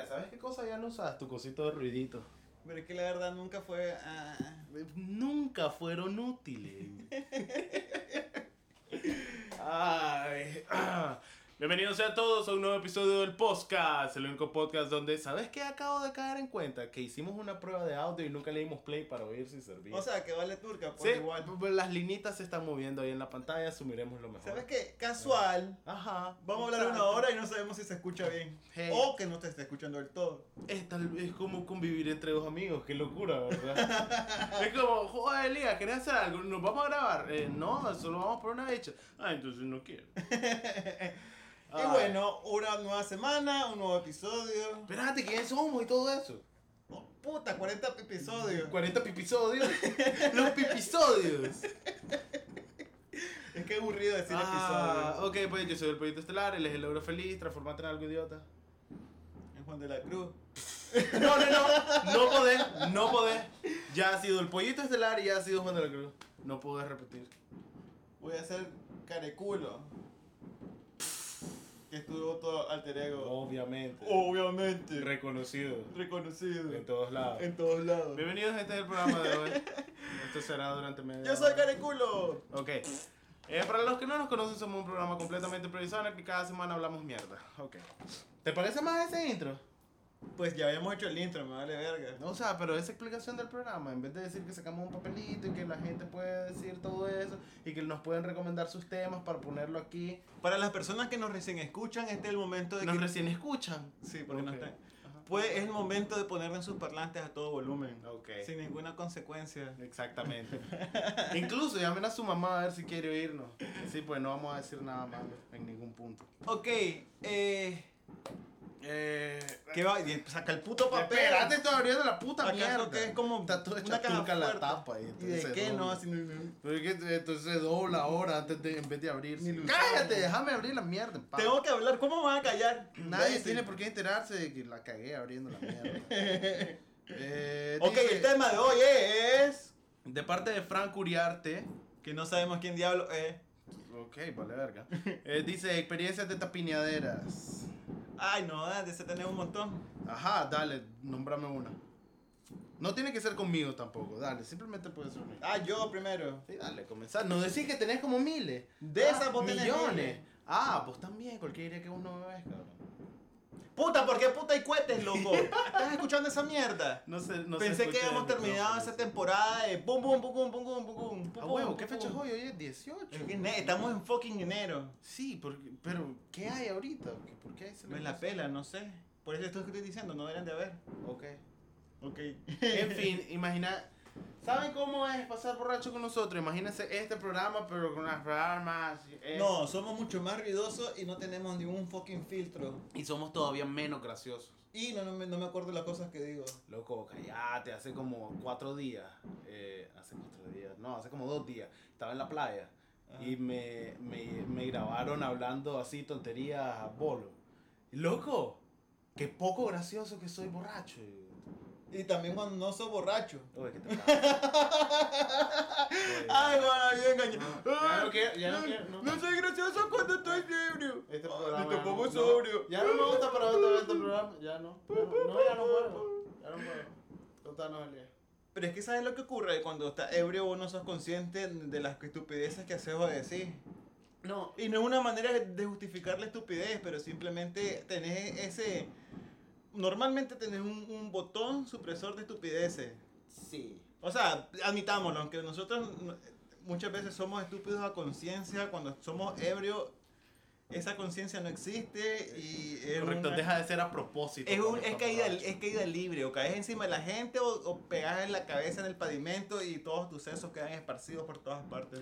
Mira, ¿sabes qué cosa ya no usas? Tu cosito de ruidito. Pero es que la verdad nunca fue. ah, Nunca fueron útiles. Ay, ah. Bienvenidos a todos a un nuevo episodio del podcast, el único podcast donde, ¿sabes qué? Acabo de caer en cuenta que hicimos una prueba de audio y nunca le dimos play para oír si servía. o sea, que vale turca, pues sí, igual. pues las linitas se están moviendo ahí en la pantalla, asumiremos lo mejor. ¿Sabes qué? Casual. Ajá. Vamos a hablar una hora y no sabemos si se escucha bien. Hey. O que no te esté escuchando del todo. Es tal vez como convivir entre dos amigos, qué locura, ¿verdad? es como, joder, Elías, ¿querés hacer algo? ¿Nos vamos a grabar? Eh, no, solo vamos por una fecha. Ah, entonces no quiero. Y bueno, una nueva semana, un nuevo episodio. Espérate, ¿quiénes somos y todo eso? Oh, puta, 40 episodios. 40 pipisodios. Los pipisodios. Es que aburrido decir Ah, episodio. ok, pues yo soy el Proyecto Estelar, él es el Logro Feliz, transformate en algo idiota. Es Juan de la Cruz. No, no, no, no podés, no podés. Ya ha sido el Pollito Estelar y ya ha sido Juan de la Cruz. No podés repetir. Voy a hacer careculo. Que estuvo todo alter ego. Obviamente. Obviamente. Reconocido. Reconocido. En todos lados. En todos lados. Bienvenidos a este es el programa de hoy. Esto será durante media Yo soy careculo. Ok. Eh, para los que no nos conocen, somos un programa completamente improvisado en el que cada semana hablamos mierda. Ok. ¿Te parece más ese intro? Pues ya habíamos hecho el intro, me vale verga. O sea, pero esa explicación del programa, en vez de decir que sacamos un papelito y que la gente puede decir todo eso y que nos pueden recomendar sus temas para ponerlo aquí, Para las personas que nos recién escuchan, este es el momento de nos que. recién escuchan. Sí, porque no están. Pues es el momento de ponerlo en sus parlantes a todo volumen. Ok. Sin ninguna consecuencia. Exactamente. Incluso llamen a su mamá a ver si quiere oírnos. Sí, pues no vamos a decir nada malo en ningún punto. Ok, eh. Eh, ¿Qué va? Y Saca el puto papel. Espérate, estoy abriendo la puta ¿Acaso mierda. que es como Está todo una caja la tapa ahí. ¿Y de qué no? Así que entonces se dobla ahora antes de, en vez de lo Cállate, déjame abrir la mierda. paz. Tengo que hablar, ¿cómo me van a callar? Nadie tiene por qué enterarse de que la cagué abriendo la mierda. Eh, Ok, dice, el tema de hoy es. De parte de Frank Uriarte. Que no sabemos quién diablo es. Ok, vale verga. Eh, dice experiencias de tapiñaderas. Ay, no, de ese tenemos un montón. Ajá, dale, nómbrame una. No tiene que ser conmigo tampoco, dale, simplemente puede ser conmigo. Ah, yo primero. Sí, dale, comenzar. No decís que tenés como miles. De Ah, esas vos tenés millones. miles. Ah, pues también, cualquiera diría que vos no me ves, cabrón. Puta, ¿por qué puta hay cohetes, loco? ¿Estás escuchando esa mierda? No sé, no sé. Pensé que habíamos terminado esa temporada de pum, pum, pum, pum, pum, pum, pum, pum. Ah, huevo, ¿qué fecha es hoy? Hoy es 18. Estamos en fucking enero. Sí, porque, pero ¿qué hay ahorita? ¿Por qué Me la pela, no sé. Por eso esto que estoy diciendo, no deberían de haber. Ok. Ok. En fin, imagina ¿Saben cómo es pasar borracho con nosotros? Imagínense este programa, pero con las armas. No, somos mucho más ruidosos y no tenemos ningún fucking filtro. Y somos todavía menos graciosos. Y no, no, me, no me acuerdo las cosas que digo. Loco, callate, hace como cuatro días. eh, hace cuatro días, no, hace como dos días. Estaba en la playa Ajá. y me, me, me grabaron hablando así tonterías a bolo. Loco, qué poco gracioso que soy borracho. Y también cuando no soy borracho. Oye, ¿qué te pasa? Ay, bueno, yo engañé. Ya no quiero, ya no quiero, no. No soy gracioso cuando estoy ebrio. Este programa. te pongo no, sobrio. Ya no me gusta para ver este programa. Ya no. Ya no, no, ya no puedo. Ya no puedo. Total, no, Elías. Pero es que ¿sabes lo que ocurre? Cuando estás ebrio vos no sos consciente de las estupideces que haces o decís. No, Y no es una manera de justificar la estupidez, pero simplemente tenés ese... Normalmente tenés un, un botón supresor de estupideces. sí. O sea, admitámoslo, aunque nosotros no- muchas veces somos estúpidos a conciencia, cuando somos ebrios, esa conciencia no existe y es Correcto, una- deja de ser a propósito. Es, un- es, caída, es caída libre, o caes encima de la gente o, o pegas en la cabeza en el pavimento y todos tus sesos quedan esparcidos por todas partes.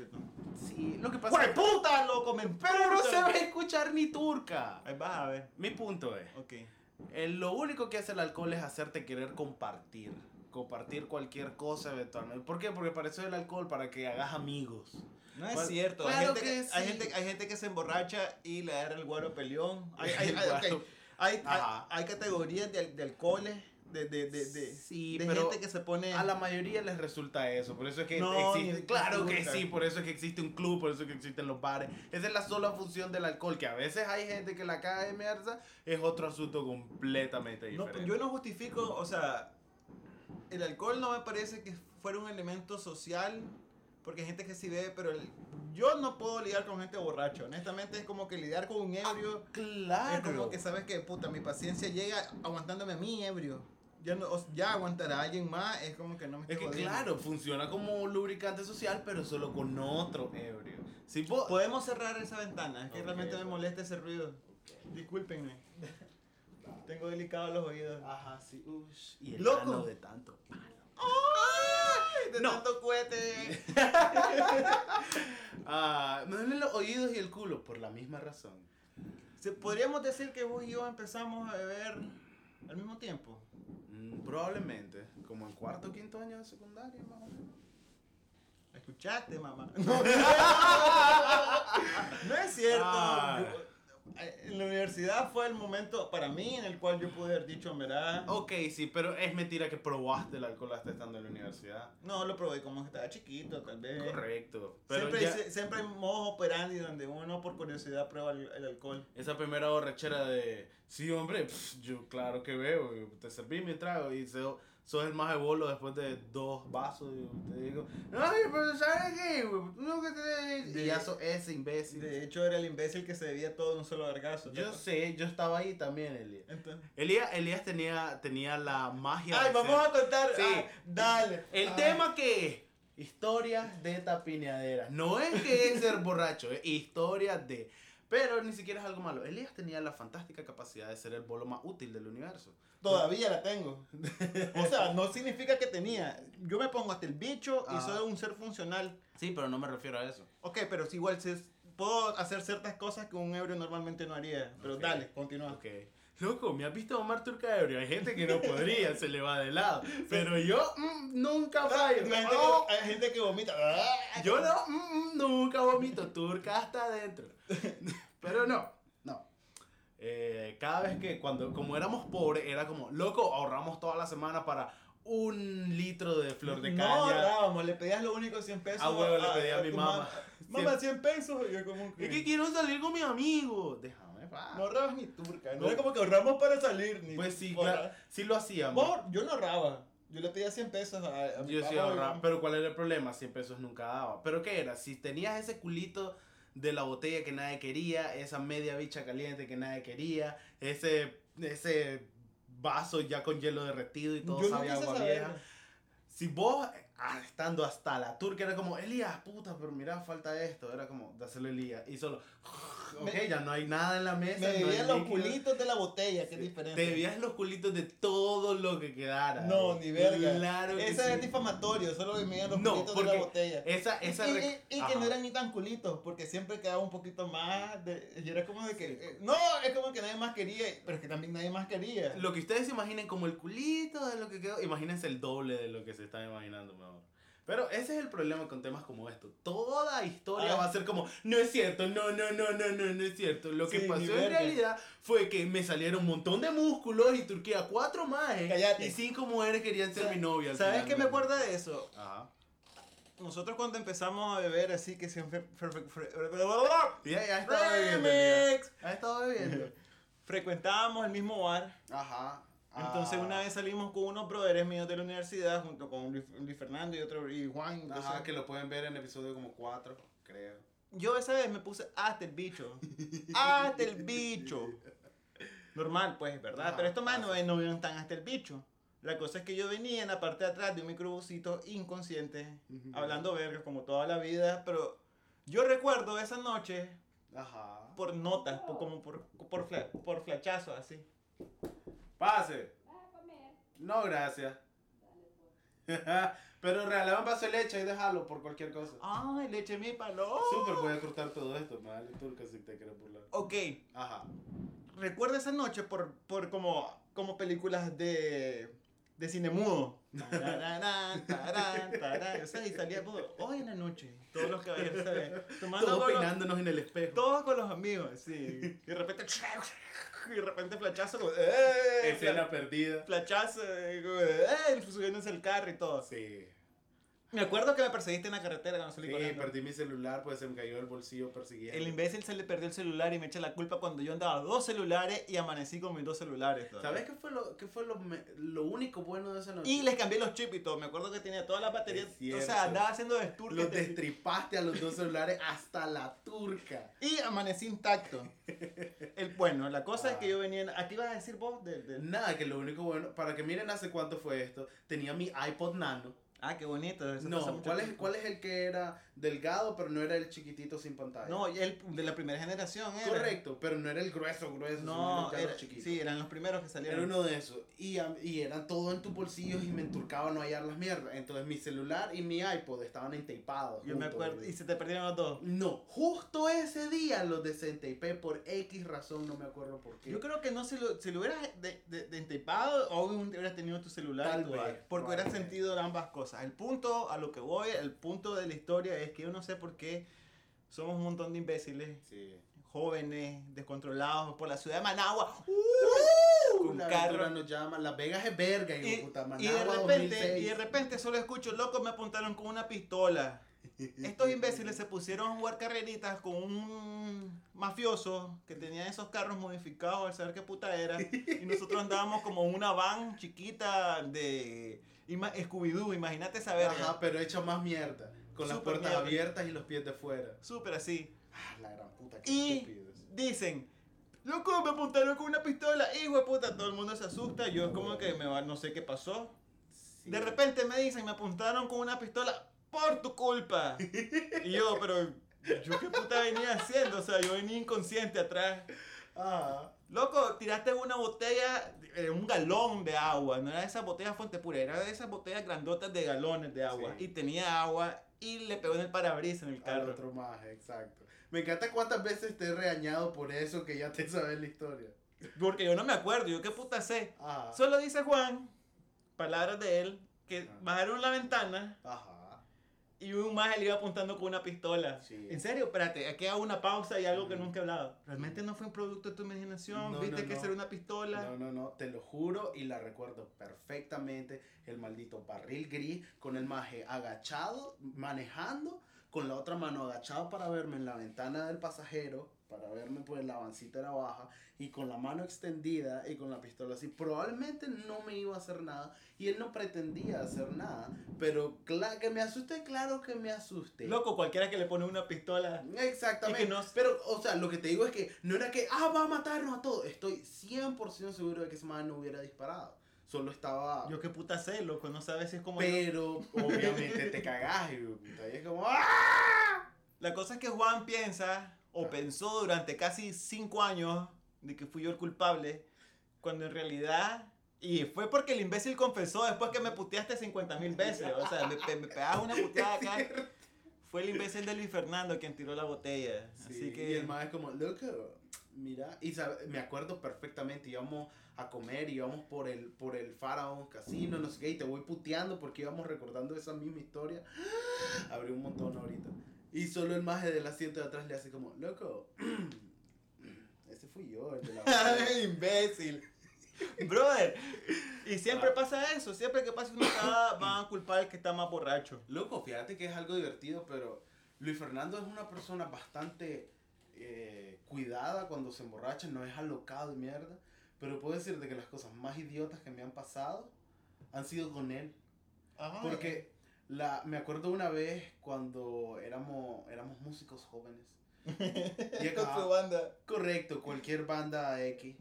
Sí, lo que pasa ¡Jue puta, loco! ¡Me Pero no se va a escuchar ni turca. Ahí vas a ver. Mi punto es, Ok. Eh, lo único que hace el alcohol es hacerte querer compartir. Compartir cualquier cosa eventualmente. ¿Por qué? Porque para eso es el alcohol, para que hagas amigos. No es cierto. hay, claro gente que que, hay, sí. gente, hay gente que se emborracha y le agarra el guaro peleón. Hay, hay, El hay-. Hay- hay- hay categorías de, de alcoholes de, de, de, de, Sí, de pero gente que se pone... A la mayoría les resulta eso, por eso es que No, existe, claro que sí, por eso es que existe un club, por eso es que existen los bares. Esa es la sola función del alcohol, que a veces hay gente que la caga de mierda, es otro asunto completamente No, diferente. yo no justifico, o sea, el alcohol no me parece que fuera un elemento social, porque hay gente que sí bebe, pero el- yo no puedo lidiar con gente borracha. Honestamente es como que lidiar con un ebrio claro. es como que sabes que puta, mi paciencia llega aguantándome a mí ebrio. Ya, no, ya aguantará a alguien más, es como que no me Es que jodiendo. claro, funciona como lubricante social, pero solo con otro ebrio. Si vos... Podemos cerrar esa ventana, es que Ok, realmente me ok. molesta ese ruido. Discúlpenme. Tengo delicados los oídos. Ajá, sí, ush. Y el Loco. ano de tanto. ¡Ay! De No. tanto cohete. Ah, me duelen los oídos y el culo por la misma razón. Se- Podríamos decir que vos y yo empezamos a beber al mismo tiempo. Mm, probablemente, como en cuarto o quinto año de secundaria, más o menos. ¿Escuchaste, mamá? No, No es cierto. Ah. En la universidad fue el momento para mí en el cual yo pude haber dicho, en verdad. Ok, sí, pero es mentira que probaste el alcohol hasta estando en la universidad. No, lo probé como que estaba chiquito, tal vez. Correcto. Pero Siempre, ya- hay, siempre hay modos operandi donde uno por curiosidad prueba el, el alcohol. esa primera borrachera de, sí, hombre, pf, yo claro que veo, te serví mi trago y so- sos el más de bolo después de dos vasos y te digo, ay, pero ¿sabes qué? Tú nunca te... Y ya sos ese imbécil. De hecho, era el imbécil que se debía todo de un solo vergazo. Yo sé, yo estaba ahí también, Elías. Entonces- Elías, Elías tenía, tenía la magia Ay, de vamos ser- a contar. Sí. ah, dale. El Ah. tema que es historias de tapineaderas. No es que es ser borracho, es historias de. Pero ni siquiera es algo malo. Elías tenía la fantástica capacidad de ser el bolo más útil del universo. Todavía la tengo. O sea, no significa que tenía. Yo me pongo hasta el bicho y Ah. soy un ser funcional. Sí, pero no me refiero a eso. Ok, pero si igual si es- puedo hacer ciertas cosas que un ebrio normalmente no haría. Pero Ok. dale, continúa. Ok. Loco, ¿me has visto a Omar Turca ebrio? Hay gente que no podría, se le va de lado. Pero yo mm, nunca fallo. hay, gente Oh, que, hay gente que vomita. Ah. Yo no, mm, mm, nunca vomito, turca hasta adentro. Pero no, no. Eh, cada vez que, cuando, como éramos pobres, era como, loco, ahorramos toda la semana para un litro de flor de No caña. ahorrábamos, le pedías lo único 100 pesos. Ah, huevo, le pedí a mi mamá. Mamá, 100 pesos. Y yo como que... es que quiero salir con mi amigo. Déjame, No ahorrabas ni turca. No, No. era como que ahorramos para salir. Ni Pues sí, claro, sí lo hacíamos. Vos, yo no ahorraba. Yo le pedía 100 pesos a, a mi Yo sí ahorraba, y- pero ¿cuál era el problema? 100 pesos nunca daba. ¿Pero qué era? Si tenías ese culito de la botella que nadie quería, esa media bicha caliente que nadie quería, ese, ese vaso ya con hielo derretido y todo Yo no sabía quise agua saber. vieja. Si vos, ah, estando hasta la turca, era como, Elías, puta, pero mira, falta esto. Era como, dáselo Elías. Y solo, ok, Me- ya no hay nada en la mesa. Me no hay bebían los líquido. culitos de la botella, qué diferente. Te bebías los culitos de todo lo que quedara. No, eh. ni verga. Claro que Esa sí. es difamatorio, solo me bebían los No, culitos de la botella. Esa, esa y, rec- y- y que no eran ni tan culitos, porque siempre quedaba un poquito más de... Y era como de que... eh, no, es como que nadie más quería, pero es que también nadie más quería. Lo que ustedes se imaginen como el culito de lo que quedó, imagínense el doble de lo que se están imaginando mejor. Pero ese es el problema con temas como esto. Toda historia Ah. va a ser como, no es cierto, no, no, no, no, no, no es cierto. Lo que Sí, pasó en realidad fue que me salieron un montón de músculos y Turquía cuatro más y cinco mujeres querían ser Sa- mi novia. ¿Sabes qué me acuerda de eso? Ajá. Nosotros cuando empezamos a beber así que siempre... Ya, ya estaba bebiendo. Ya estaba bebiendo. Frecuentábamos el mismo bar. Ajá. Entonces Ah. una vez salimos con unos brothers míos de la universidad junto con Luis, Fernando y otro y Juan. entonces- Ajá, que lo pueden ver en episodio como 4, creo. Yo esa vez me puse hasta el bicho. hasta el bicho. Normal, pues, ¿verdad? Ajá, Pero estos más no, no iban tan hasta el bicho. La cosa es que yo venía en la parte de atrás de un microbusito inconsciente, Ujú. hablando verga como toda la vida, pero yo recuerdo esa noche Ajá. por notas, por, como por, por, fla- por flachazo, así. Pase. No, gracias. Pero regálame un vaso de leche y déjalo por cualquier cosa. Ay, le eché mi palo. Súper, voy a cortar todo esto. Me vale turca si te quieres burlar. Ok, Ajá. recuerdo esa noche por, por como, como películas de, de cine mudo. Tararán, tarán, tarán. O sea, y salía todo, hoy en la noche, todos los caballeros, ¿sabes? Tomando Todos peinándonos en el espejo. todos con los amigos, sí. Y de repente, y de repente flachazo, como, ¡eh! Escena perdida. Flachazo, y como, ¡eh! Subiéndose el carro y todo. Sí. Me acuerdo que me perseguiste en la carretera cuando salí Sí, corriendo. perdí mi celular, pues se me cayó el bolsillo persiguiendo. El imbécil se le perdió el celular y me echa la culpa cuando yo andaba dos celulares y amanecí con mis dos celulares. todavía. ¿Sabes qué fue lo, qué fue lo, me- lo único bueno de esa noche? Y les cambié los chips y todo. Me acuerdo que tenía todas las baterías. Es O cierto. sea, andaba haciendo desturques. Los de- destripaste a los dos celulares hasta la turca. Y amanecí intacto. El, bueno, la cosa es Ah. que yo venía. ¿A qué ibas a decir vos? Del- del- Nada, que lo único bueno, para que miren hace cuánto fue esto, tenía mi iPod Nano. Ah, qué bonito. eso No, mucho ¿cuál es. ¿cuál es el que era delgado, pero no era el chiquitito sin pantalla? No, el de la primera generación era. Correcto, pero no era el grueso, grueso, No, era, chiquito. sí, eran los primeros que Era salieron. uno de esos. Y, y eran todos en tus bolsillos y me enturcaba no hallar las mierdas. Entonces mi celular y mi iPod estaban enteipados. Yo me acuerdo. Y se te perdieron los dos. No, justo ese día los desentipé por X razón, no me acuerdo por qué. Yo creo que no se lo, si lo hubieras de, de, de obviamente hubieras tenido tu celular Tal tu vez, porque hubieras sentido ambas cosas. El punto a lo que voy, el punto de la historia es que yo no sé por qué somos un montón de imbéciles, Sí. jóvenes, descontrolados por la ciudad de Managua. Uh, con la carro. nos llama. Las Vegas es verga, Y, de puta. y de Managua repente, 2006. y de repente solo escucho, loco, me apuntaron con una pistola. Estos imbéciles se pusieron a jugar carreritas con un mafioso que tenía esos carros modificados al saber qué puta era. Y nosotros andábamos como en una van chiquita de ima- Scooby-Doo, imagínate esa verga. Ajá, pero hecha más mierda. Con las Súper puertas mierda. abiertas y los pies de fuera. Súper así. Ah, la gran puta, qué Y estúpidos. dicen, loco, me apuntaron con una pistola. Hijo de puta, todo el mundo se asusta. Yo es como que me va, no sé qué pasó. Sí. De repente me dicen, me apuntaron con una pistola por tu culpa. Y yo, pero yo qué puta venía haciendo, o sea, yo venía inconsciente atrás. Ah, Loco, tiraste una botella, eh, un galón de agua, no era esa botella fuente pura, era de esas botellas grandotas de galones de agua. Sí. Y tenía agua y le pegó en el parabrisas en el al carro. otro más, exacto. Me encanta cuántas veces te he regañado por eso que ya te sabes la historia. Porque yo no me acuerdo, yo qué puta sé. Ajá. Solo dice Juan, palabras de él, que bajaron la ventana Ajá. Y un más le iba apuntando con una pistola. Sí. En serio, espérate, aquí hago una pausa y algo que Mm. nunca he hablado. ¿Realmente no fue un producto de tu imaginación? No, ¿Viste no, que no. era una pistola? No, no, no, te lo juro y la recuerdo perfectamente. El maldito barril gris con el maje agachado, manejando, con la otra mano agachado para verme en la ventana del pasajero, para verme pues la avancita era baja, y con la mano extendida y con la pistola así. Probablemente no me iba a hacer nada y él no pretendía hacer nada, pero cla- que me asuste, claro que me asuste. Loco, cualquiera que le pone una pistola. Exactamente. Que no- Pero, o sea, lo que te digo es que no era que, ah, va a matarnos a todos. Estoy 100% seguro de que ese man no hubiera disparado. Solo estaba... Yo qué puta sé, loco, no sabes si es como... Pero, obviamente, te cagás y, puta, y es como, ¡ah! La cosa es que Juan piensa, o pensó durante casi cinco años, de que fui yo el culpable, cuando en realidad... Y fue porque el imbécil confesó después que me puteaste 50 mil veces. O sea, me, me pegabas una puteada acá. Fue el imbécil de Luis Fernando quien tiró la botella. Sí, Así Y que... el man es como, loco, mira. Y sabe- me acuerdo perfectamente, íbamos a comer, íbamos por el, por el Faraón Casino, no sé qué, y te voy puteando porque íbamos recordando esa misma historia. Abrí un montón ahorita. Y solo el maje del asiento de atrás le hace como, loco, ese fui yo, el de la botella". imbécil. Brother, y siempre Ah. pasa eso, siempre que pasa una cagada van a culpar al que está más borracho. Loco, fíjate que es algo divertido, pero Luis Fernando es una persona bastante eh, cuidada cuando se emborracha, no es alocado de mierda. Pero puedo decirte que las cosas más idiotas que me han pasado han sido con él. Porque la, me acuerdo una vez cuando éramos, éramos músicos jóvenes. Y con su banda. Correcto, cualquier banda X.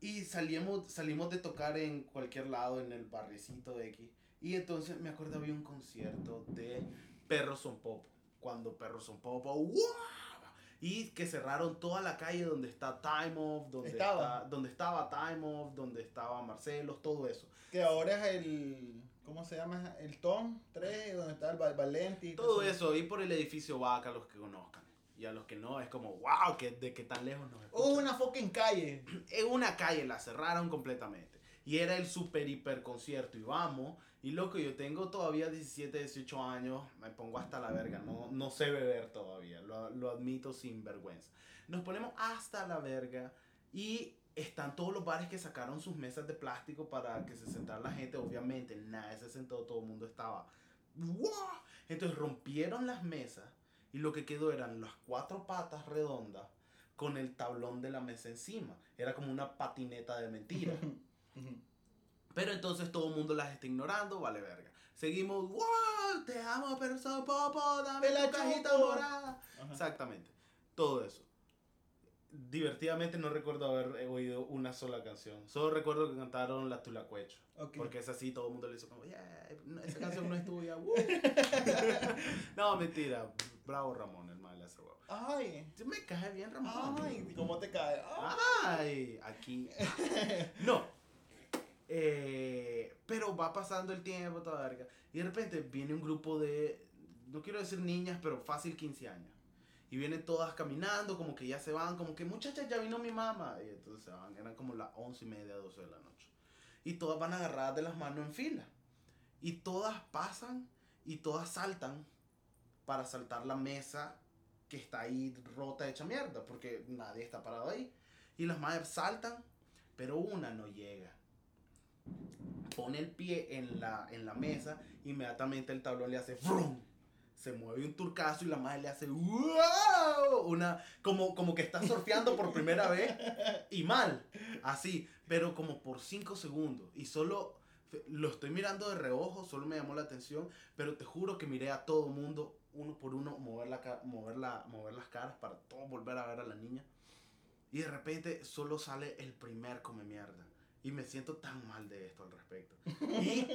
Y salimos, salimos de tocar en cualquier lado, en el barricito X. Y entonces me acuerdo había un concierto de Perros Son Popo. Cuando Perros Son Popo, ¡guau! Y que cerraron toda la calle donde está Time Off, donde, Estaba. está- donde estaba Time Off, donde estaba Marcelos, todo eso. Que ahora es el. ¿Cómo se llama? El Tom 3, donde está el Val- Valenti. Todo eso, ahí por el edificio Vaca, los que conozcan. Y a los que no, es como, wow, que, de que tan lejos nos escuchan. Una fucking calle. en una calle la cerraron completamente. Y era el super hiper concierto. Y vamos. Y loco, yo tengo todavía 17, 18 años. Me pongo hasta la verga. No, no sé beber todavía. Lo, lo admito sin vergüenza. Nos ponemos hasta la verga. Y están todos los bares que sacaron sus mesas de plástico para que se sentara la gente. Obviamente, nadie se sentó, todo el mundo estaba. ¡Wow! Entonces rompieron las mesas y lo que quedó eran las cuatro patas redondas con el tablón de la mesa encima. Era como una patineta de mentira. Pero entonces todo el mundo las está ignorando, vale verga. Seguimos, wow, te amo, pero soy popo, dame la cajita chupo". morada. Ajá. Exactamente, todo eso. Divertidamente no recuerdo haber oído una sola canción. Solo recuerdo que cantaron La Tulacuecho. Ok. Porque es así, todo el mundo le hizo como, yeah, esa canción no es tuya. woo". no, mentira. Bravo Ramón, el mal hace huevo. Ay, Me cae bien Ramón. ay, ¿cómo te cae? Ay. Ay, aquí. No. Eh, pero va pasando el tiempo, toda verga. Y de repente viene un grupo de, no quiero decir niñas, pero fácil 15 años. Y vienen todas caminando, como que ya se van, como que muchachas, ya vino mi mamá. Y entonces se van, eran como las 11 y media, 12 de la noche. Y todas van agarradas de las manos en fila. Y todas pasan y todas saltan para saltar la mesa que está ahí rota, hecha mierda, porque nadie está parado ahí. Y las madres saltan, pero una no llega. Pone el pie en la, en la mesa, inmediatamente el tablón le hace ¡vrum! Se mueve un turcazo y la madre le hace ¡wow! Una, como, como que está surfeando por primera vez y mal, así, pero como por 5 segundos. Y solo lo estoy mirando de reojo, solo me llamó la atención, pero te juro que miré a todo mundo, uno por uno, mover, la, mover, la, mover las caras para todos volver a ver a la niña. Y de repente solo sale el primer come mierda. Y me siento tan mal de esto al respecto. Y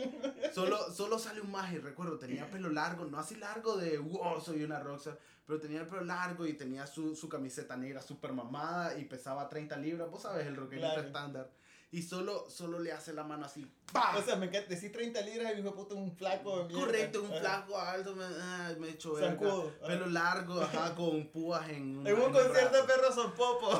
solo, solo sale un maje, recuerdo, tenía pelo largo, no así largo de wow, soy una rockstar, pero tenía el pelo largo y tenía su, su camiseta negra súper mamada y pesaba 30 libras, vos sabes, el rockerito Claro. estándar. Y solo, solo le hace la mano así, ¡pah! O sea, me encanta decir 30 libras y hijo de puta un flaco de mierda. Correcto, un flaco alto, me, ah, me ajá. Pelo largo, ajá, con púas en En un concierto brazo. perros son popo.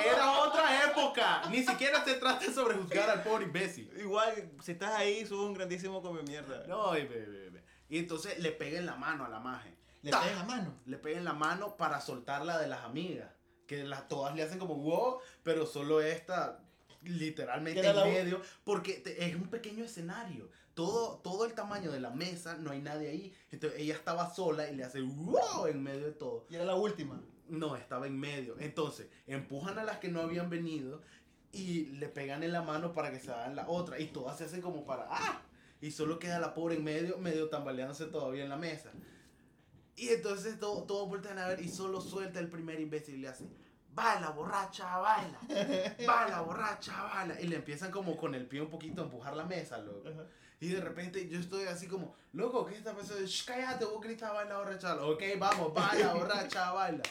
Era otra época. Ni siquiera se trata sobre juzgar al pobre imbécil. Igual, si estás ahí, sube un grandísimo come mierda. No, ve, ve. y entonces le pega en la mano a la maje. Le Ta. pegas la mano. Le pega en la mano para soltarla de las amigas. Que las, todas le hacen como wow, pero solo esta literalmente en la medio. Porque te- es un pequeño escenario. Todo, todo el tamaño de la mesa, no hay nadie ahí. Entonces ella estaba sola y le hace wow en medio de todo. Y era la última. No, estaba en medio. Entonces, empujan a las que no habían venido y le pegan en la mano para que se hagan la otra. Y todas se hacen como para ¡ah! Y solo queda la pobre en medio, medio tambaleándose todavía en la mesa. Y entonces todo- todos voltean a ver y solo suelta el primer imbécil y le hace baila borracha, baila, baila borracha, baila. Y le empiezan como con el pie un poquito a empujar la mesa, loco. Ajá. Y de repente yo estoy así como, loco, ¿qué está pasando? Shh, cállate, vos gritas baila borracha. Ok, vamos, baila borracha, baila.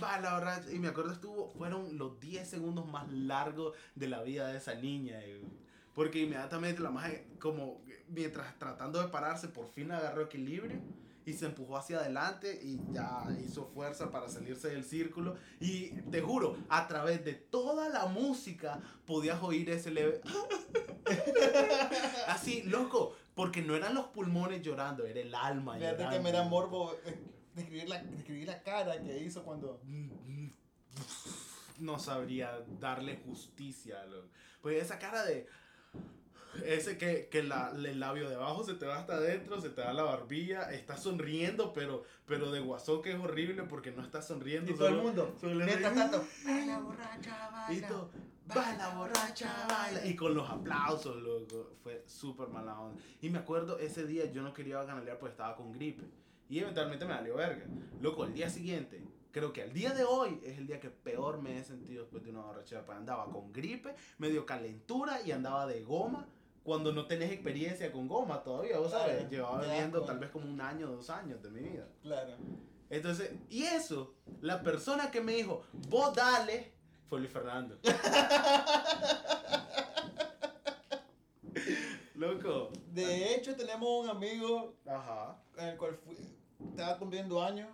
Baila borracha. Y me acuerdo estuvo, fueron los 10 segundos más largos de la vida de esa niña. eh, Porque inmediatamente la magia, como mientras tratando de pararse, por fin agarró equilibrio y se empujó hacia adelante y ya hizo fuerza para salirse del círculo. Y te juro, a través de toda la música podías oír ese leve. Así, loco, porque no eran los pulmones llorando, era el alma Fíjate que me da morbo describir la, describir la cara que hizo cuando. No sabría darle justicia, loco. Pues esa cara de. Ese que, que la, el labio de abajo se te va hasta adentro, se te da la barbilla, está sonriendo, pero, pero de guasón que es horrible porque no está sonriendo. Y todo el mundo. solo ríe. tanto, baila borracha, Y baila. todo, baila borracha, baila. Y con los aplausos, loco. Fue súper mala onda. Y me acuerdo ese día yo no quería canalear porque estaba con gripe. Y eventualmente me valió verga. Loco, el día siguiente, creo que el día de hoy es el día que peor me he sentido después de una borrachera. Pues andaba con gripe, medio calentura y andaba de goma. Cuando no tenés experiencia con goma todavía, vos sabes, Claro, llevaba qué bebiendo asco. tal vez como un año, dos años de mi vida. Claro. Entonces, y eso, la persona que me dijo, vos dale, fue Luis Fernando. Loco. De hecho, tenemos un amigo Ajá. con el cual fui- estaba cumpliendo años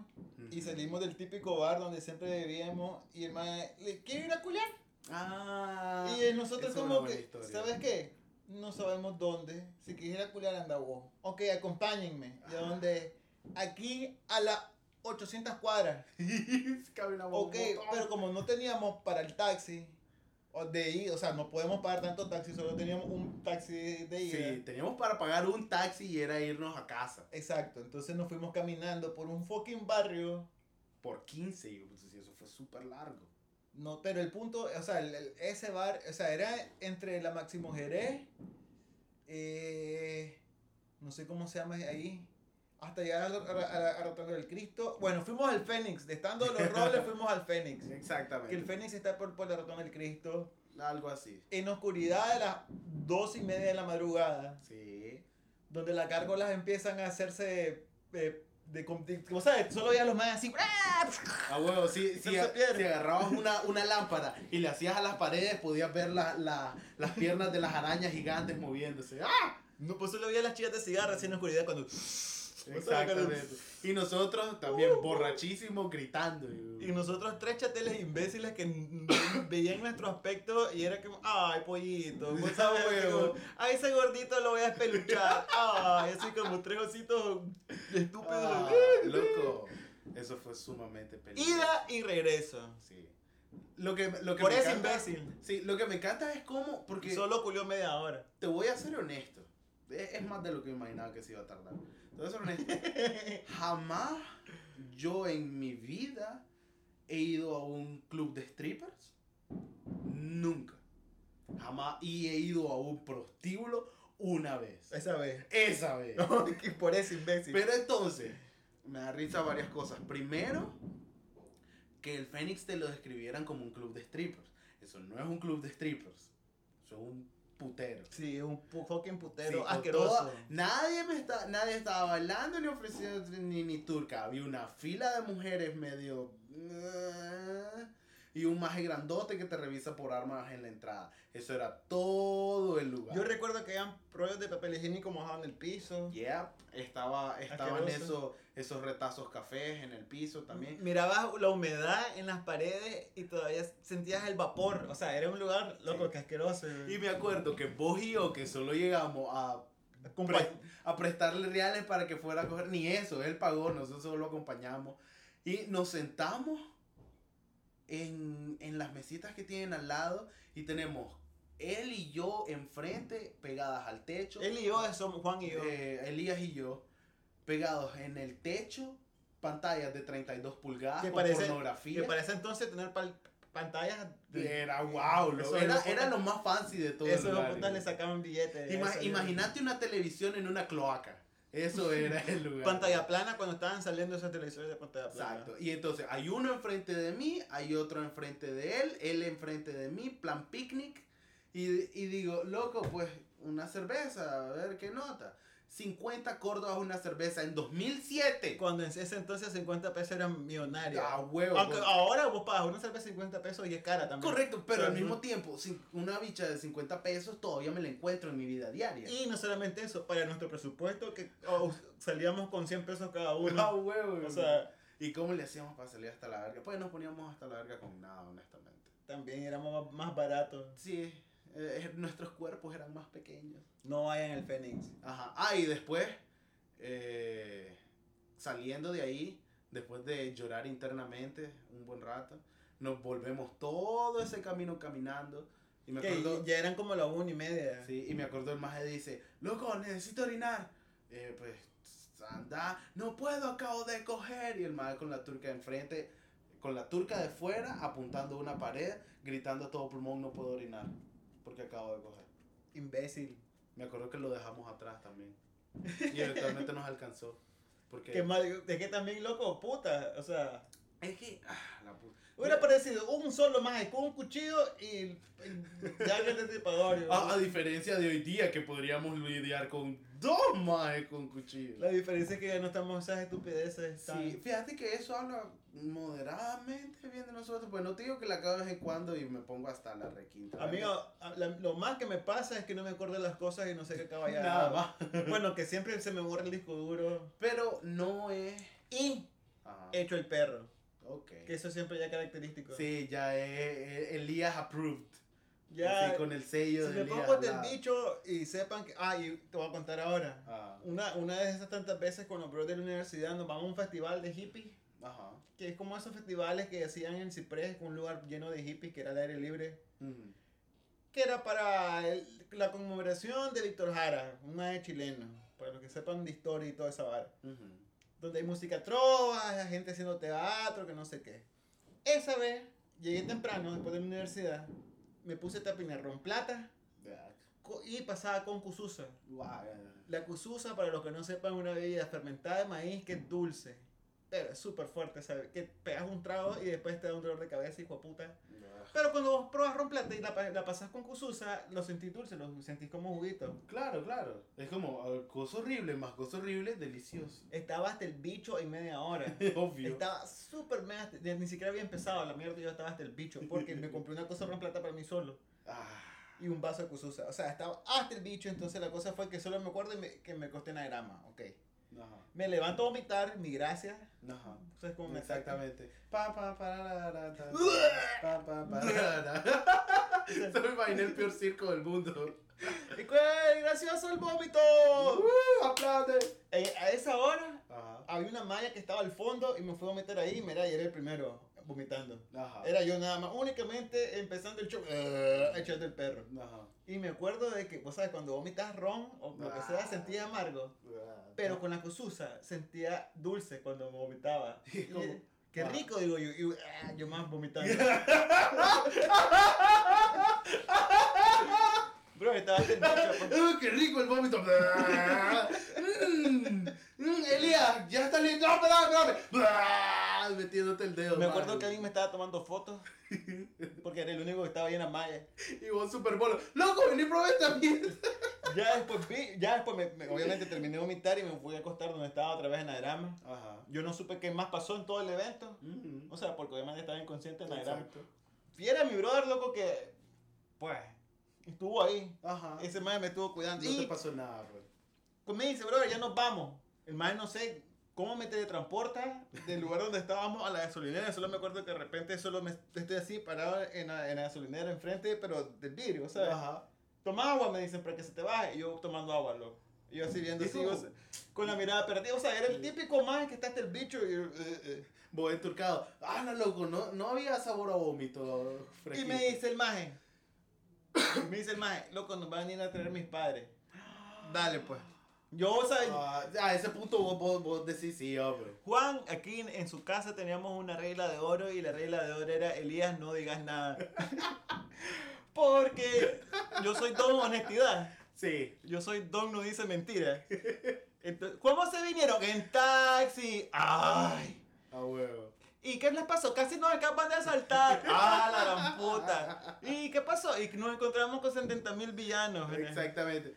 y salimos del típico bar donde siempre bebíamos y el man le quiere ir a culiar. Ah. Y nosotros como que. ¿sabes qué? No sabemos dónde. Si quisiera culiar anda vos. Ok, acompáñenme. ¿De dónde? Aquí a las 800 cuadras. Ok, pero como no teníamos para el taxi, de ir, o sea, no podemos pagar tanto taxi, solo teníamos un taxi de ida. Sí, teníamos para pagar un taxi y era irnos a casa. Exacto, entonces nos fuimos caminando por un fucking barrio. Por 15, y yo, pues, eso fue súper largo. No, pero el punto, o sea, el- el- ese bar, o sea, era entre la Máximo Jerez, eh, no sé cómo se llama ahí, hasta llegar a a a a Rotonda del Cristo. Bueno, fuimos al Fénix, de estando los robles fuimos al Fénix. Exactamente. Que el Fénix está por, por la Rotonda del Cristo. Algo así. En oscuridad de las dos y media de la madrugada, Sí. donde las gárgolas empiezan a hacerse eh, de, de, o sea, solo veías los más así. A huevo, si, si, agarrabas una, una lámpara y le hacías a las paredes, podías ver la, la- las piernas de las arañas gigantes moviéndose. ¡Ah! No, pues solo veías las chicas de cigarro así en oscuridad cuando. Exactamente. Y nosotros también borrachísimos gritando. Y nosotros tres chateles imbéciles que veían nuestro aspecto y era como, ay, pollito, así huevo. ay, ese gordito lo voy a espeluchar, ay, así como tres ositos estúpidos. Ah, loco. Eso fue sumamente peligroso. Ida y regreso. Sí. Lo que, lo que Por encanta- imbécil. Sí, lo que me encanta es cómo, porque Solo culió media hora. te voy a ser honesto. Es, es más de lo que imaginaba que se iba a tardar. Te voy a ser honesto. Jamás yo en mi vida he ido a un club de strippers. Nunca. Jamás. Y he ido a un prostíbulo una vez. Esa vez. Esa vez. Por ese imbécil. Pero entonces, me da risa varias cosas. Primero, que el Fénix te lo describieran como un club de strippers. Eso no es un club de strippers. Eso es un putero. Sí, un pu- fucking Sí, putero con asqueroso. nadie, me está, nadie estaba bailando ni ofreciendo ni, ni turca. Había una fila de mujeres medio... eh, Y un maje grandote que te revisa por armas en la entrada. Eso era todo el lugar. Yo recuerdo que habían rollos de papel higiénico mojado en el piso. Yeah, estaba, estaban esos, esos retazos cafés en el piso también. Mirabas la humedad en las paredes y todavía sentías el vapor. O sea, era un lugar loco, Sí. que asqueroso. Y me acuerdo que vos y yo, que solo llegamos a, pre- a prestarle reales para que fuera a coger, ni eso, él pagó, nosotros solo lo acompañamos. Y nos sentamos en, en las mesitas que tienen al lado y tenemos él y yo enfrente, pegadas al techo. Él y yo somos Juan y yo. eh, Elías y yo, pegados en el techo, pantallas de 32 pulgadas que, con parece, pornografía. que parece entonces tener pal- pantallas. de- Era wow, lo- Eso era, era lo más fancy de todo el lugar. putas le sacaban billetes. Ima- eso, Imagínate una televisión en una cloaca. Eso era el lugar. Pantalla plana cuando estaban saliendo esos televisores de pantalla plana. Exacto. Y entonces hay uno enfrente de mí, hay otro enfrente de él, él enfrente de mí, plan picnic. Y, y digo, loco, pues una cerveza, a ver qué nota. 50 córdobas una cerveza en 2007. Cuando en ese entonces 50 pesos eran millonarios. Ah, huevo. Aunque pues. ahora vos pagas una cerveza 50 pesos y es cara también. Correcto, pero O sea, al mismo no- tiempo, una bicha de 50 pesos todavía me la encuentro en mi vida diaria. Y no solamente eso, para nuestro presupuesto, que oh, salíamos con 100 pesos cada Ah, uno. huevo. O sea, ¿Y cómo le hacíamos para salir hasta la verga? Pues nos poníamos hasta la verga con nada, honestamente. también éramos más baratos. Sí, eh, nuestros cuerpos eran más pequeños. No vayan al Fénix. Ajá. Ah, y después, eh, saliendo de ahí, después de llorar internamente un buen rato, nos volvemos todo ese camino caminando. Y me acuerdo, ya eran como la una y media. sí, y me acuerdo el maje dice, loco, necesito orinar. Eh, pues, anda, no puedo, acabo de coger. Y el maje con la turca enfrente, con la turca de fuera, apuntando a una pared, gritando a todo pulmón, no puedo orinar, porque acabo de coger. Imbécil. Me acuerdo que lo dejamos atrás también. Y eventualmente nos alcanzó. Porque Que mal, de que también loco, puta. O sea, es que ah, la puta. hubiera parecido un solo más con un cuchillo y ya que te tipador. A, a diferencia de hoy día que podríamos lidiar con dos más con cuchillo. La diferencia es que ya no estamos esas estupideces. Sí, fíjate que eso habla moderadamente bien de nosotros. Pues no te digo que la cago de vez en cuando y me pongo hasta la requinta. Amigo, la- lo más que me pasa es que no me acuerdo de las cosas y no sé qué acaba ya. Nada más. Bueno, que siempre se me borra el disco duro. Pero no es. Y Ajá. hecho el perro. Ok. Que eso siempre ya característico. Sí, ya es, es Elías approved. Ya. Sí, con el sello Si de me Elías pongo del dicho y sepan que. Ah, y te voy a contar ahora. Ah, Una, una de esas tantas veces con los bros de la universidad nos vamos a un festival de hippies. Ajá. Que es como esos festivales que hacían en Ciprés, un lugar lleno de hippies que era al aire libre. Que era para el- la conmemoración de Víctor Jara, un maestro chileno, para los que sepan de historia y toda esa vara. Donde hay música trova, gente haciendo teatro, que no sé qué. Esa vez, llegué temprano, después de la universidad, me puse tapinarrón plata co- y pasaba con cususa. Ya. La cususa, para los que no sepan, es una bebida fermentada de maíz que es dulce. Es súper fuerte, ¿sabes? Que pegas un trago y después te da un dolor de cabeza, hijo de puta. Pero cuando vos probas ron plata y la, la pasas con cususa, lo sentís dulce, lo sentís como juguito. Claro, claro. Es como cosa horrible más cosa horrible, delicioso. Estaba hasta el bicho en media hora. Obvio. Estaba súper mega, ni siquiera había empezado la mierda, yo estaba hasta el bicho, porque me compré una cosa ron plata para mí solo Ah, y un vaso de cususa. O sea, estaba hasta el bicho, entonces la cosa fue que solo me acuerdo y me- que me costé una grama, ok. Ajá, Me levanto a vomitar, mi gracia. ajá. ¿Sabes cómo me Exactamente. Pa, pa, ta, pa, pa. Se me imaginé el peor circo del mundo. ¡Y qué gracioso el vómito! ¡Uh! ¡Aplaude! Eh, a esa hora Ajá. había una malla que estaba al fondo y me fui a meter ahí mira, y era el primero vomitando. Ajá. Era yo nada más, únicamente empezando el show, eh, echando el perro. Ajá. Y me acuerdo de que, vos sabes, cuando vomitas ron o lo que sea, sentía amargo. Pero con la cosusa sentía dulce cuando me vomitaba. Y como- qué ah. rico, digo yo. Y, ah, yo más vomitando. Bro, estaba. ¡Uh, ¡Qué rico el vómito! Mm, mm, Elías, ya está listo. ¡No, espérame, espérame! Metiéndote el dedo. Me acuerdo mano. que alguien me estaba tomando fotos. Porque era el único que estaba ahí en la malla. Y vos super bolo. ¡Loco, vení esta mierda! Ya después vi, ya después me, me- obviamente terminé de vomitar y me fui a acostar donde estaba otra vez en la drama. Ajá. Yo no supe qué más pasó en todo el evento. Ujú. O sea, porque obviamente estaba inconsciente en la drama. Fiera mi brother, loco, que pues estuvo ahí. Ajá. Ese man me estuvo cuidando. No te y pasó nada, bro. pues me dice, brother, ya nos vamos. El man no sé cómo me teletransporta del lugar donde estábamos a la gasolinera. Solo me acuerdo que de repente solo me estoy así parado en la, en la gasolinera enfrente, pero del vidrio, ¿sabes? Ajá. Toma agua, me dicen, para que se te baje. Y yo tomando agua, loco. Y yo así viendo ¿Y así, con la mirada perdida. O sea, era el típico man que está hasta el bicho. Y, eh, eh. Vos enturcado. Ah, no, loco, no, no había sabor a vómito. y me dice el maje. me dice el maje, loco, nos van a venir a traer mis padres. Dale, pues. Yo, o sea, Ah, a ese punto vos, vos, vos decís sí, hombre. Juan, aquí en, en su casa teníamos una regla de oro y la regla de oro era, Elías, no digas nada. Porque yo soy don honestidad. Sí. Yo soy don no dice mentira. Entonces, ¿Cómo se vinieron? En taxi. ¡Ay! A huevo. ¿Y qué les pasó? Casi nos acaban de asaltar. ¡Ah, la gran puta! ¿Y qué pasó? Y nos encontramos con 70 mil villanos. Exactamente.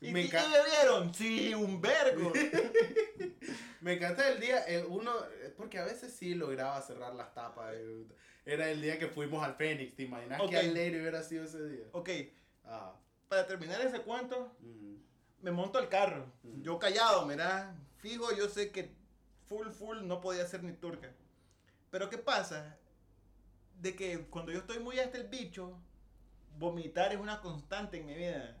¿Y, Me, enca- bebieron? Sí, un vergo. me encanta el día, uno, porque a veces sí lograba cerrar las tapas. eh, Era el día que fuimos al Fénix, ¿te imaginas Ok. qué alegre hubiera sido ese día? ok, Ah. para terminar ese cuento, ujú. me monto al carro. Ujú. Yo callado, mira, fijo, yo sé que full, full no podía ser ni turca. Pero ¿qué pasa? De que cuando yo estoy muy hasta el bicho, vomitar es una constante en mi vida.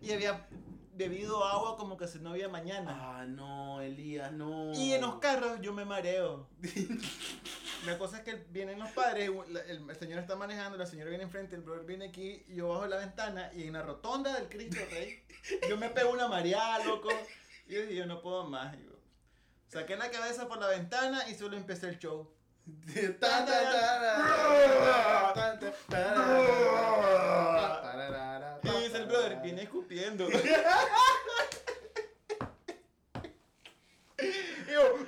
y había bebido agua como que si no había mañana. Ah, no, Elías, no. Y en los carros yo me mareo. La cosa es que vienen los padres, el, el señor está manejando, la señora viene enfrente, el brother viene aquí, y yo bajo la ventana y en la rotonda del Cristo Rey, yo me pego una mareada, loco. Y yo yo no puedo más. Yo saqué la cabeza por la ventana y solo empecé el show. Y dice el brother, viene escupiendo. y yo,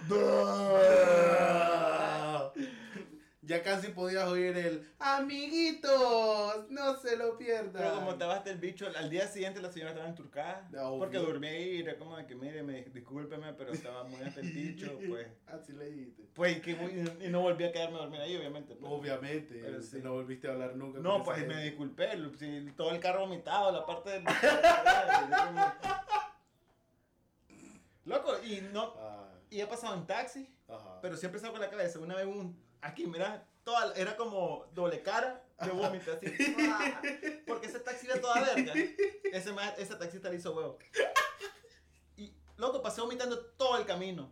Ya casi podías oír el amiguitos, no se lo pierdan. Pero como estaba hasta el bicho, al día siguiente la señora estaba enturcada. Obvio. Porque dormí ahí y era como de que, mire, me, discúlpeme, pero estaba muy hasta el bicho, pues. Así le dijiste. Pues, que, muy- y no volví a quedarme a dormir ahí, obviamente. pues. Obviamente, Pero sí. no volviste a hablar nunca. No, pues esa me disculpé, si todo el carro vomitado, la parte del... Loco, y no... Ah, Y he pasado en taxi, ajá. pero siempre salgo con la cabeza. Una vez un... Aquí, mira, toda, era como doble cara de vómito, así. ¡ah! Porque ese taxi era toda verga. Ese, ese taxista le hizo huevo. Y, loco, pasé vomitando todo el camino.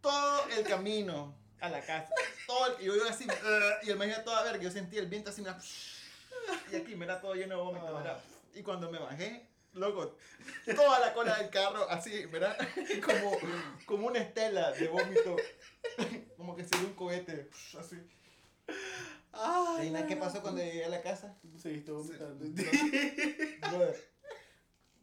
Todo el camino a la casa. Todo el, y yo iba así, y el iba toda verga. Yo sentía el viento así, mira, Y aquí, mira, todo lleno de vómito, Ah. Y cuando me bajé, loco, toda la cola del carro, así, ¿verdad? Como, como una estela de vómito. Como que se dio un cohete, así. Ay, ¿Y nada, qué pasó cuando llegué a la casa? Seguiste vomitando. Brother,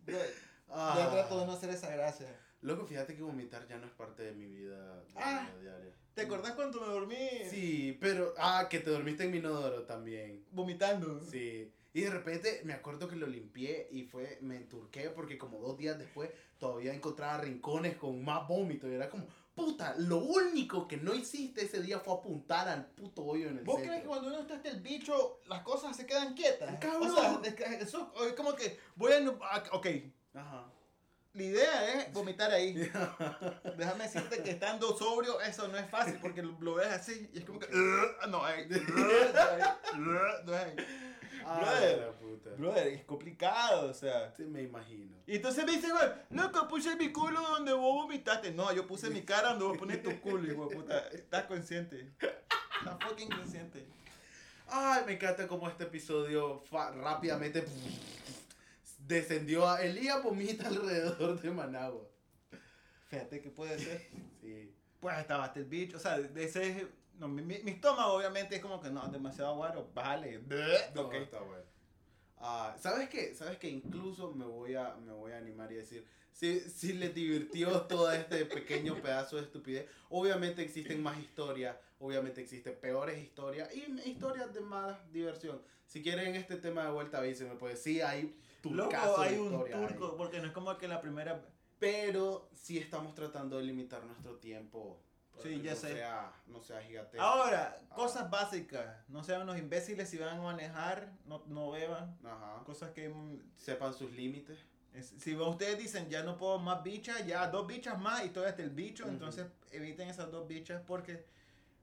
brother, Ah. ya trato de no hacer esa gracia. Loco, fíjate que vomitar ya no es parte de mi vida, de mi Ah. vida diaria. ¿Te acordás cuando me dormí Sí, pero. Ah, que te dormiste en mi inodoro también. vomitando? Sí. Y de repente me acuerdo que lo limpié y fue, me enturqué porque como dos días después todavía encontraba rincones con más vómito y era como, puta, lo único que no hiciste ese día fue apuntar al puto hoyo en el ¿Vos centro. crees que cuando uno está hasta el bicho, las cosas se quedan quietas? Cabrón. O sea, es, que eso es como que voy a... Ok, Ajá. la idea es vomitar ahí. Déjame decirte que estando sobrio eso no es fácil porque lo, lo ves así y es como que... "Ugh", no hay. No hay, no hay. Ah, Brother. la puta. Brother, es complicado, o sea... Sí, me imagino. Y entonces me dice, güey, loco, puse mi culo donde vos vomitaste. No, yo puse mi cara donde vos pones tu culo, hijo de puta. Estás consciente. Estás fucking consciente. Ay, me encanta cómo este episodio rápidamente descendió a Elías vomita alrededor de Managua. Fíjate que puede ser. Sí. Pues estaba hasta el bicho, o sea, de ese... No, mi, mi, mi estómago obviamente es como que no, demasiado guaro, vale. No, Ok. está bueno. Ah, ¿Sabes qué? ¿Sabes qué? Incluso me voy a, me voy a animar y decir, si, si les divirtió todo este pequeño pedazo de estupidez, obviamente existen más historias, obviamente existen peores historias y historias de más diversión. Si quieren este tema de vuelta, avísenme, pues sí, hay turcazo hay de un historias ahí. turco, porque no es como que la primera... Pero sí estamos tratando de limitar nuestro tiempo. Sí, ya no sé. Sea, no sea gigante. Ahora, cosas básicas. No sean unos imbéciles si van a manejar, no, no beban. Ajá. Cosas que... mm, Sepan sus límites. Es- si ustedes dicen ya no puedo más bichas, ya dos bichas más y todavía está el bicho, entonces eviten esas dos bichas porque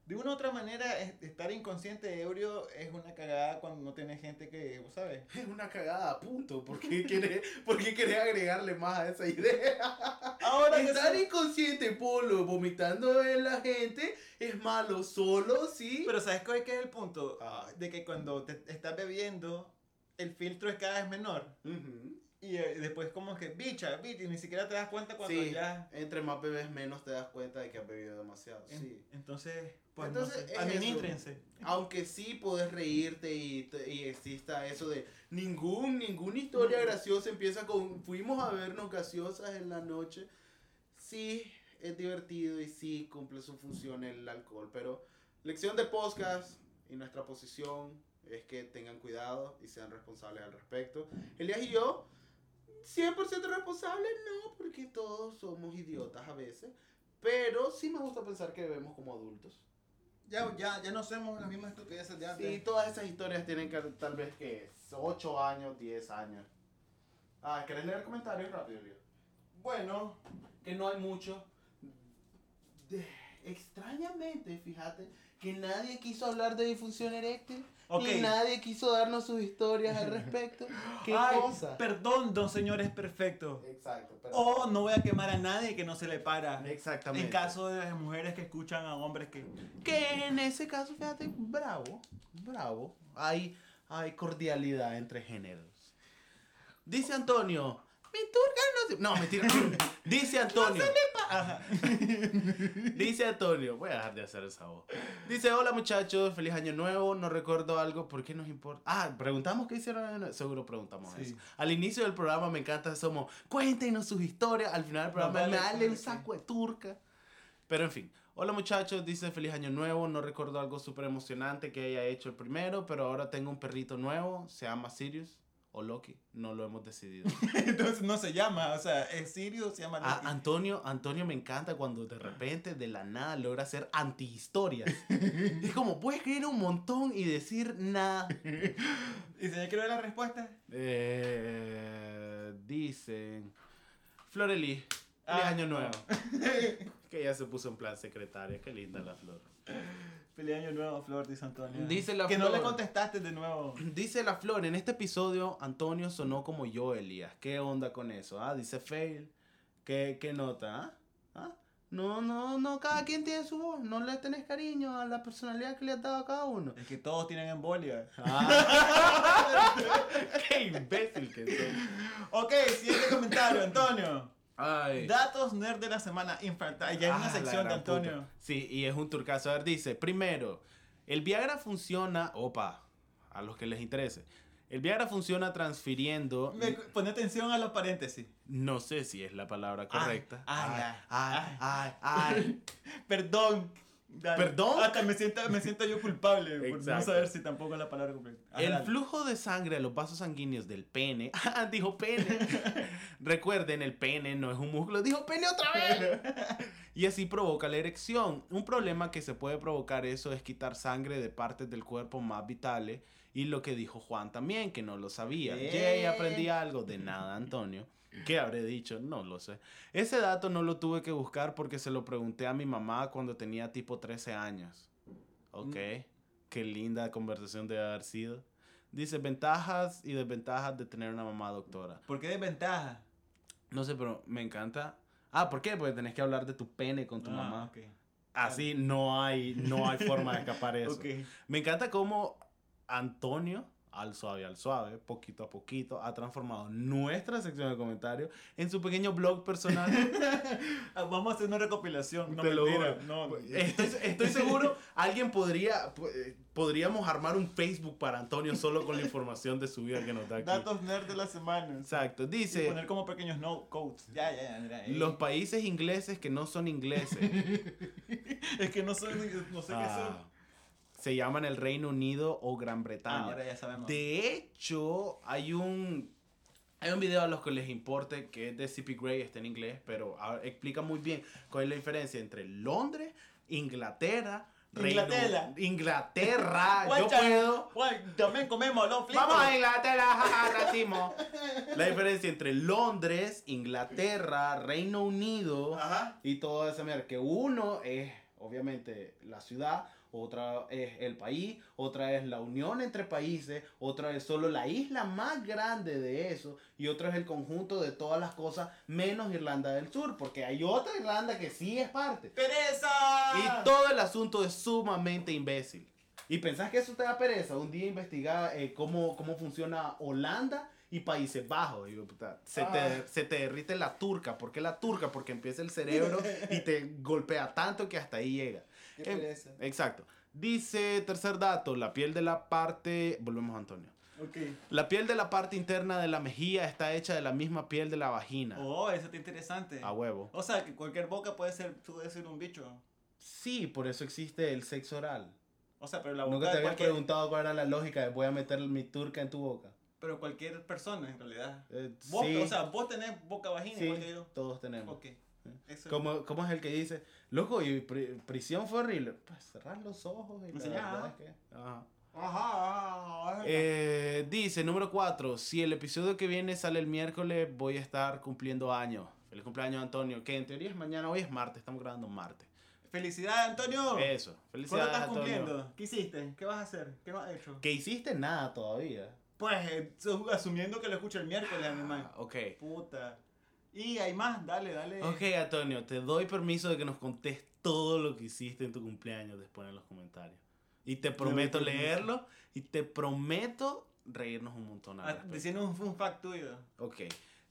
de una u otra manera es- estar inconsciente de ebrio es una cagada cuando no tienes gente que, vos sabes. Es una cagada, punto. ¿Por qué querés, por qué querés agregarle más a esa idea? Ahora Estar inconsciente, Polo, vomitando en la gente, es malo solo, sí. Pero ¿sabes cuál es el punto? Ah. De que cuando te estás bebiendo, el filtro es cada vez menor. Y eh, después como que bicha, bicha, y ni siquiera te das cuenta cuando Sí, ya... entre más bebes, menos te das cuenta de que has bebido demasiado. en- Sí. Entonces, pues Entonces, no sé, es administrense. Aunque sí puedes reírte y, y exista eso de ningún, ninguna historia graciosa empieza con fuimos a vernos gaseosas en la noche. Sí, es divertido y sí cumple su función el alcohol, pero lección de podcast y nuestra posición es que tengan cuidado y sean responsables al respecto. Elías y yo, 100% responsables, no, porque todos somos idiotas a veces, pero sí me gusta pensar que bebemos como adultos. Ya, ya, ya no hacemos las mismas estupideces de antes. Sí, todas esas historias tienen que, tal vez que 8 años, 10 años. Ah, ¿querés leer comentarios rápido, Leo? Bueno, Que no hay mucho. De- extrañamente, fíjate, que nadie quiso hablar de disfunción eréctil. Y nadie quiso darnos sus historias al respecto. ¿Qué Ay, cosa? Perdón, don señor es perfecto. Exacto, pero... O no voy a quemar a nadie que no se le para. Exactamente. En caso de las mujeres que escuchan a hombres que... Que en ese caso, fíjate, bravo, bravo. Hay, hay cordialidad entre géneros. Dice Antonio, mi turca no se... No, mentira. Dice Antonio. Ajá. Dice Antonio, voy a dejar de hacer esa voz. Dice, hola muchachos, feliz año nuevo, no recuerdo algo, ¿por qué nos importa? Ah, preguntamos qué hicieron? Seguro preguntamos Sí. eso. Al inicio del programa me encanta, somos, cuéntenos sus historias, al final del programa vale, me dale un saco de turca. Pero en fin, hola muchachos, dice feliz año nuevo, no recuerdo algo súper emocionante que haya hecho el primero, pero ahora tengo un perrito nuevo, se llama Sirius o Loki, no lo hemos decidido. Entonces no se llama, o sea, es Sirio, se llama... A- Loki. Antonio, Antonio me encanta cuando de repente, de la nada, logra hacer antihistorias. es como, puedes creer un montón y decir nada. ¿Y se ver la respuesta? Eh, dicen, Floreli, Ah, año nuevo. que ya se puso en plan secretaria, qué linda la flor. Feliz año nuevo, Flor, dice Antonio. Dice la Que no le Flor. contestaste de nuevo. Dice la flor, en este episodio Antonio sonó como yo, Elías. ¿Qué onda con eso? Ah, dice fail. ¿Qué, qué nota? ¿Ah? ¿Ah? No, no, no, cada quien tiene su voz. No le tenés cariño a la personalidad que le has dado a cada uno. Es que todos tienen embolia. Ah. Qué imbécil que soy. Ok, siguiente comentario, Antonio. Ay. Datos nerd de la semana infantil. Ya es Ah, una la sección de Antonio. puta. Sí, y es un turcazo. A ver, dice, primero, el Viagra funciona, opa, a los que les interese. El Viagra funciona transfiriendo, Me- pone atención a los paréntesis. no sé si es la palabra correcta. ay, ay, ay, ay. Perdón. Dale. ¿Perdón? Hasta me siento, me siento yo culpable por no saber si tampoco es la palabra completa. Ah, El dale. flujo de sangre a los vasos sanguíneos del pene. Ah, dijo pene. Recuerden, el pene no es un músculo. Dijo pene otra vez. Y así provoca la erección. Un problema que se puede provocar eso es quitar sangre de partes del cuerpo más vitales. Y lo que dijo Juan también, que no lo sabía. Eh. Yay, aprendí algo. De nada, Antonio. ¿Qué habré dicho? No lo sé. Ese dato no lo tuve que buscar porque se lo pregunté a mi mamá cuando tenía tipo 13 años. Ok. Qué linda conversación debe haber sido. Dice ventajas y desventajas de tener una mamá doctora. ¿Por qué desventaja? No sé, pero me encanta. Ah, ¿por qué? Porque tenés que hablar de tu pene con tu Ah, mamá. Así no hay, no hay forma de escapar eso. Ok. Me encanta cómo Antonio, al suave, al suave, poquito a poquito, ha transformado nuestra sección de comentarios en su pequeño blog personal. Ah, Vamos a hacer una recopilación. No, Te lo mentira, juro. No, Estoy, estoy seguro, alguien podría, eh, podríamos armar un Facebook para Antonio solo con la información de su vida que nos da aquí. Datos nerd de la semana. Exacto, Y dice, poner como pequeños no codes. Ya, ya, ya. los países ingleses que no son ingleses Es que no son, no sé qué ah, son. Se llaman el Reino Unido o Gran Ah, Bretaña. ahora ya sabemos. De hecho, hay un hay un video a los que les importe que es de CP Gray, está en inglés, pero ah, explica muy bien cuál es la diferencia entre Londres, Inglaterra, Reino- Inglaterra. Inglaterra, yo puedo. También comemos los fritos. Vamos a Inglaterra, nacimos. La diferencia entre Londres, Inglaterra, Reino Unido Ajá. y todo ese mierda, que uno es obviamente la ciudad, otra es el país, otra es la unión entre países, otra es solo la isla más grande de eso y otro es el conjunto de todas las cosas menos Irlanda del Sur, porque hay otra Irlanda que sí es parte. ¡Pereza! Y todo el asunto es sumamente imbécil. ¿Y pensás que eso te da pereza? Un día investigar eh, cómo, cómo funciona Holanda y Países Bajos. Yo, puta, se, Ah. te, se te derrite la turca. ¿Por qué la turca? Porque empieza el cerebro y te golpea tanto que hasta ahí llega. ¡Qué pereza! Exacto. Dice, tercer dato, la piel de la parte... Volvemos a Antonio. Ok. La piel de la parte interna de la mejilla está hecha de la misma piel de la vagina. Oh, eso está interesante. A huevo. O sea, que cualquier boca puede ser, puede ser un bicho. Sí, por eso existe el sexo oral. O sea, pero la boca Nunca te había cualquier, preguntado cuál era la lógica de voy a meter mi turca en tu boca. pero cualquier persona en realidad. Eh, Vos, sí, O sea, vos tenés boca vagina sí, igual que yo. todos tenemos. Ok. Eso. ¿Cómo, cómo es el que dice, loco, y pri- prisión fue horrible? Pues cerrar los ojos y la verdad es que... Ajá. Ajá, ajá. Eh, dice, número 4, si el episodio que viene sale el miércoles, voy a estar cumpliendo años. Feliz cumpleaños, Antonio, que en teoría es mañana, hoy es martes, estamos grabando martes. Felicidades, Antonio. Eso, ¿Cuándo felicidades, estás Antonio. cumpliendo? ¿Qué hiciste? ¿Qué vas a hacer? ¿Qué no has hecho? Que hiciste nada todavía. Pues, eh, asumiendo que lo escucho el miércoles. Ah, ok. Puta. Y hay más, dale, dale. Ok, Antonio, te doy permiso de que nos contes todo lo que hiciste en tu cumpleaños después en los comentarios. Y te prometo leerlo y te prometo reírnos un montón. al Ah. Diciendo un fun fact tuyo. Ok.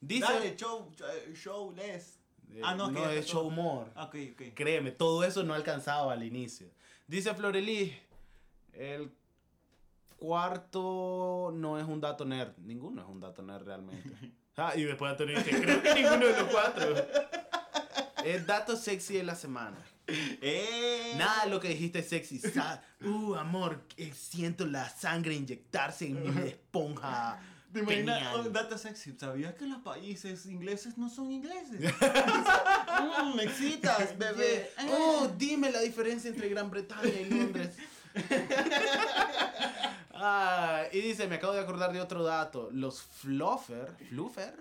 Dice. Dale, show, show, less. eh, Ah, no, no es show humor. Ok, ok. Créeme, todo eso no alcanzaba al inicio. Dice Florelí, el cuarto no es un dato nerd. Ninguno es un dato nerd realmente. Ah, y después Antonio dice, creo que ninguno de los cuatro. Es dato sexy de la semana. Eh. Nada de lo que dijiste es sexy. Uh, amor, siento la sangre inyectarse en mi esponja. ¿Te imaginas? Genial. Oh, dato sexy. ¿Sabías que los países ingleses no son ingleses? Mm, me excitas, bebé. Oh, dime la diferencia entre Gran Bretaña y Londres. Ah, y dice, me acabo de acordar de otro dato. Los fluffer, fluffer,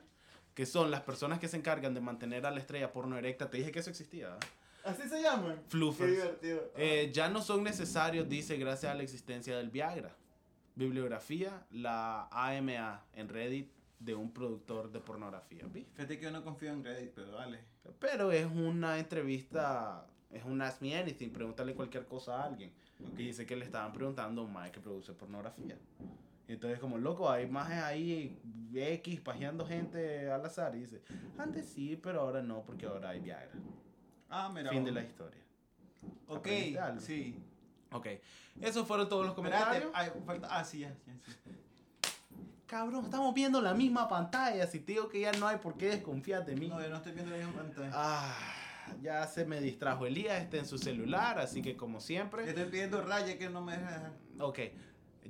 que son las personas que se encargan de mantener a la estrella porno erecta. Te dije que eso existía. ¿eh? Así se llaman. Fluffers. Qué divertido. Eh, ya no son necesarios, dice, gracias a la existencia del Viagra. Bibliografía, la AMA en Reddit de un productor de pornografía. Fíjate que yo no confío en Reddit, pero dale. Pero es una entrevista, es un Ask Me Anything, pregúntale cualquier cosa a alguien. Ok. Y dice que le estaban preguntando a un mae que produce pornografía. Y entonces como, loco, hay majes ahí X pajeando gente al azar. Y dice, antes sí, pero ahora no, porque ahora hay Viagra. Ah, mira. fin de la historia. Ok, sí. Ok, esos fueron todos los comentarios. ay, falta... Ah, sí, ya, ya, sí. Cabrón, estamos viendo la misma pantalla. Si te digo que ya no hay por qué desconfiar de mí. No, yo no estoy viendo la misma pantalla. Ah, ya se me distrajo Elías, está en su celular, así que como siempre. estoy pidiendo raya que no me deja. Ok,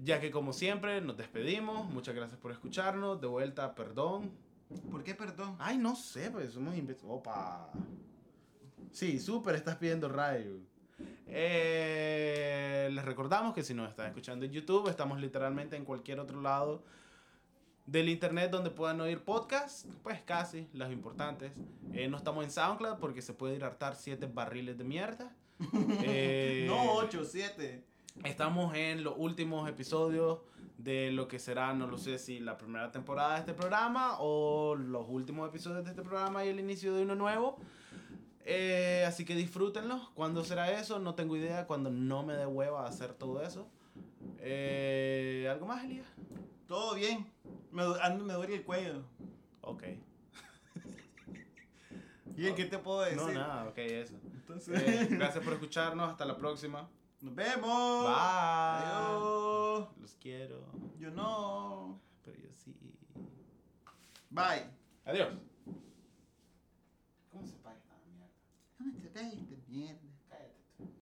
ya que como siempre nos despedimos, muchas gracias por escucharnos, de vuelta, perdón. ¿Por qué perdón? Ay, no sé, pues somos imbéciles. Opa. Sí, súper estás pidiendo rayo. Eh, les recordamos que si nos están escuchando en YouTube, estamos literalmente en cualquier otro lado del internet donde puedan oír podcasts, pues casi, los importantes. Eh, no estamos en SoundCloud porque se puede ir a hartar siete barriles de mierda. Eh, No, 8, 7. Estamos en los últimos episodios de lo que será, no lo sé si la primera temporada de este programa o los últimos episodios de este programa y el inicio de uno nuevo. Eh, así que disfrútenlo. ¿Cuándo será eso? No tengo idea. Cuando no me dé hueva hacer todo eso. ¿Algo más, Elías? Todo bien. Me, duele el cuello. Ok. ¿Y qué te puedo decir? No, nada, ok, eso. Entonces, Eh, gracias por escucharnos. Hasta la próxima. nos vemos. Bye. Adiós. Los quiero. Yo no. Pero yo sí. Bye. Adiós. ¿Cómo se paga esta mierda? ¿Dónde te ves, mierda?